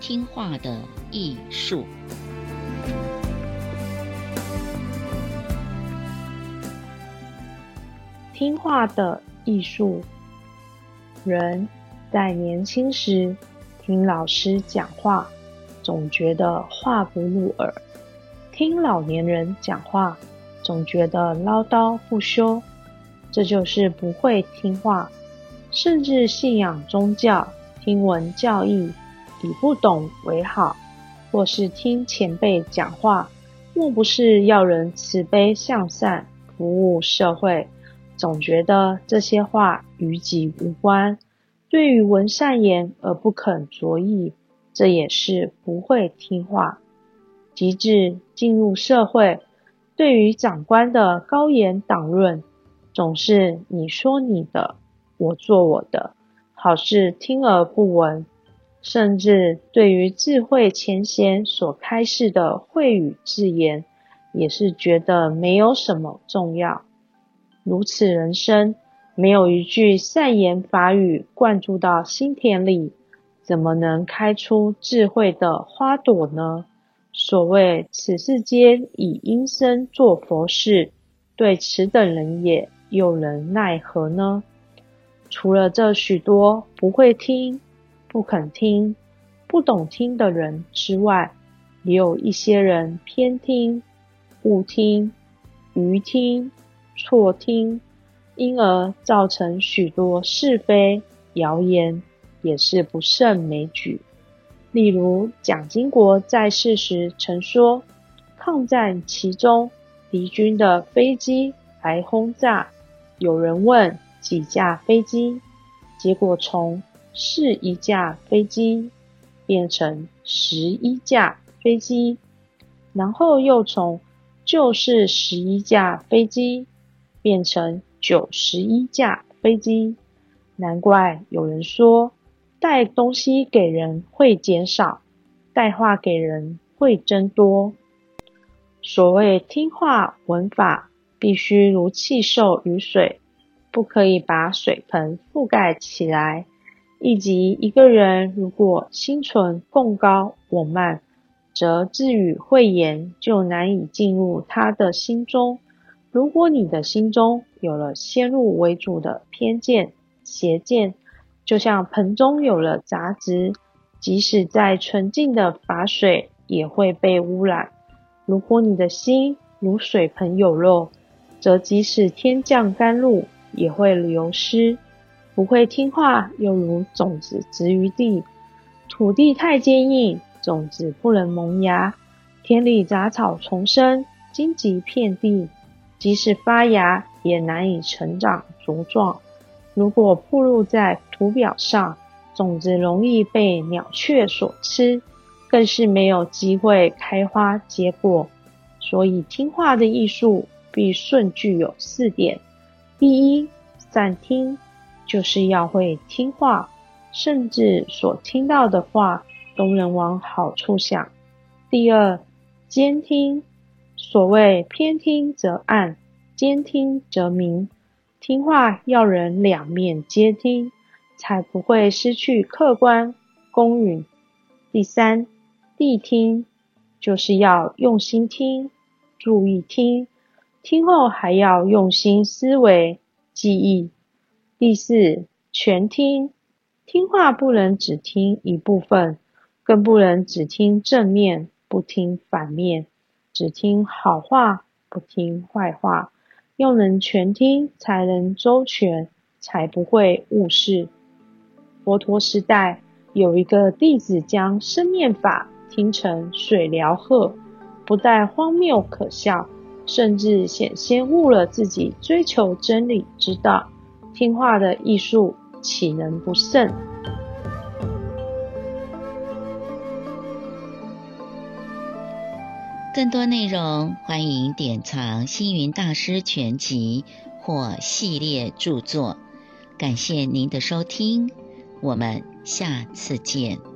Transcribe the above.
听话的艺术。听话的艺术。人在年轻时听老师讲话，总觉得话不入耳；听老年人讲话，总觉得唠叨不休。这就是不会听话，甚至信仰宗教，听闻教义。以不懂为好，或是听前辈讲话，莫不是要人慈悲向善，服务社会，总觉得这些话与己无关。对于闻善言而不肯着意，这也是不会听话。及至进入社会，对于长官的高言党论，总是你说你的，我做我的，好事听而不闻。甚至对于智慧前贤所开示的慧语智言，也是觉得没有什么重要。如此人生，没有一句善言法语灌注到心田里，怎么能开出智慧的花朵呢？所谓此世间以音声做佛事，对此等人也，又能奈何呢？除了这许多不会听。不肯听、不懂听的人之外，也有一些人偏听、误听、愚听、错听，因而造成许多是非谣言，也是不胜枚举。例如，蒋经国在世时曾说：“抗战其中，敌军的飞机来轰炸，有人问几架飞机，结果从是一架飞机变成十一架飞机，然后又从就是十一架飞机变成九十一架飞机。难怪有人说，带东西给人会减少，带话给人会增多。所谓听话闻法，必须如气受雨水，不可以把水盆覆盖起来。以及一个人如果心存贡高我慢，则自语慧言就难以进入他的心中。如果你的心中有了先入为主的偏见、邪见，就像盆中有了杂质，即使再纯净的法水也会被污染。如果你的心如水盆有漏，则即使天降甘露也会流失。不会听话，又如种子植于地，土地太坚硬，种子不能萌芽；田里杂草丛生，荆棘遍地，即使发芽，也难以成长茁壮。如果暴露在土表上，种子容易被鸟雀所吃，更是没有机会开花结果。所以，听话的艺术必顺具有四点：第一，善听。就是要会听话，甚至所听到的话都能往好处想。第二，兼听，所谓偏听则暗，兼听则明。听话要人两面皆听，才不会失去客观公允。第三，谛听，就是要用心听，注意听，听后还要用心思维记忆。第四，全听，听话不能只听一部分，更不能只听正面，不听反面，只听好话，不听坏话，要能全听，才能周全，才不会误事。佛陀时代，有一个弟子将生灭法听成水疗鹤，不但荒谬可笑，甚至险些误了自己追求真理之道。听话的艺术岂能不胜？更多内容欢迎典藏星云大师全集或系列著作，感谢您的收听，我们下次见。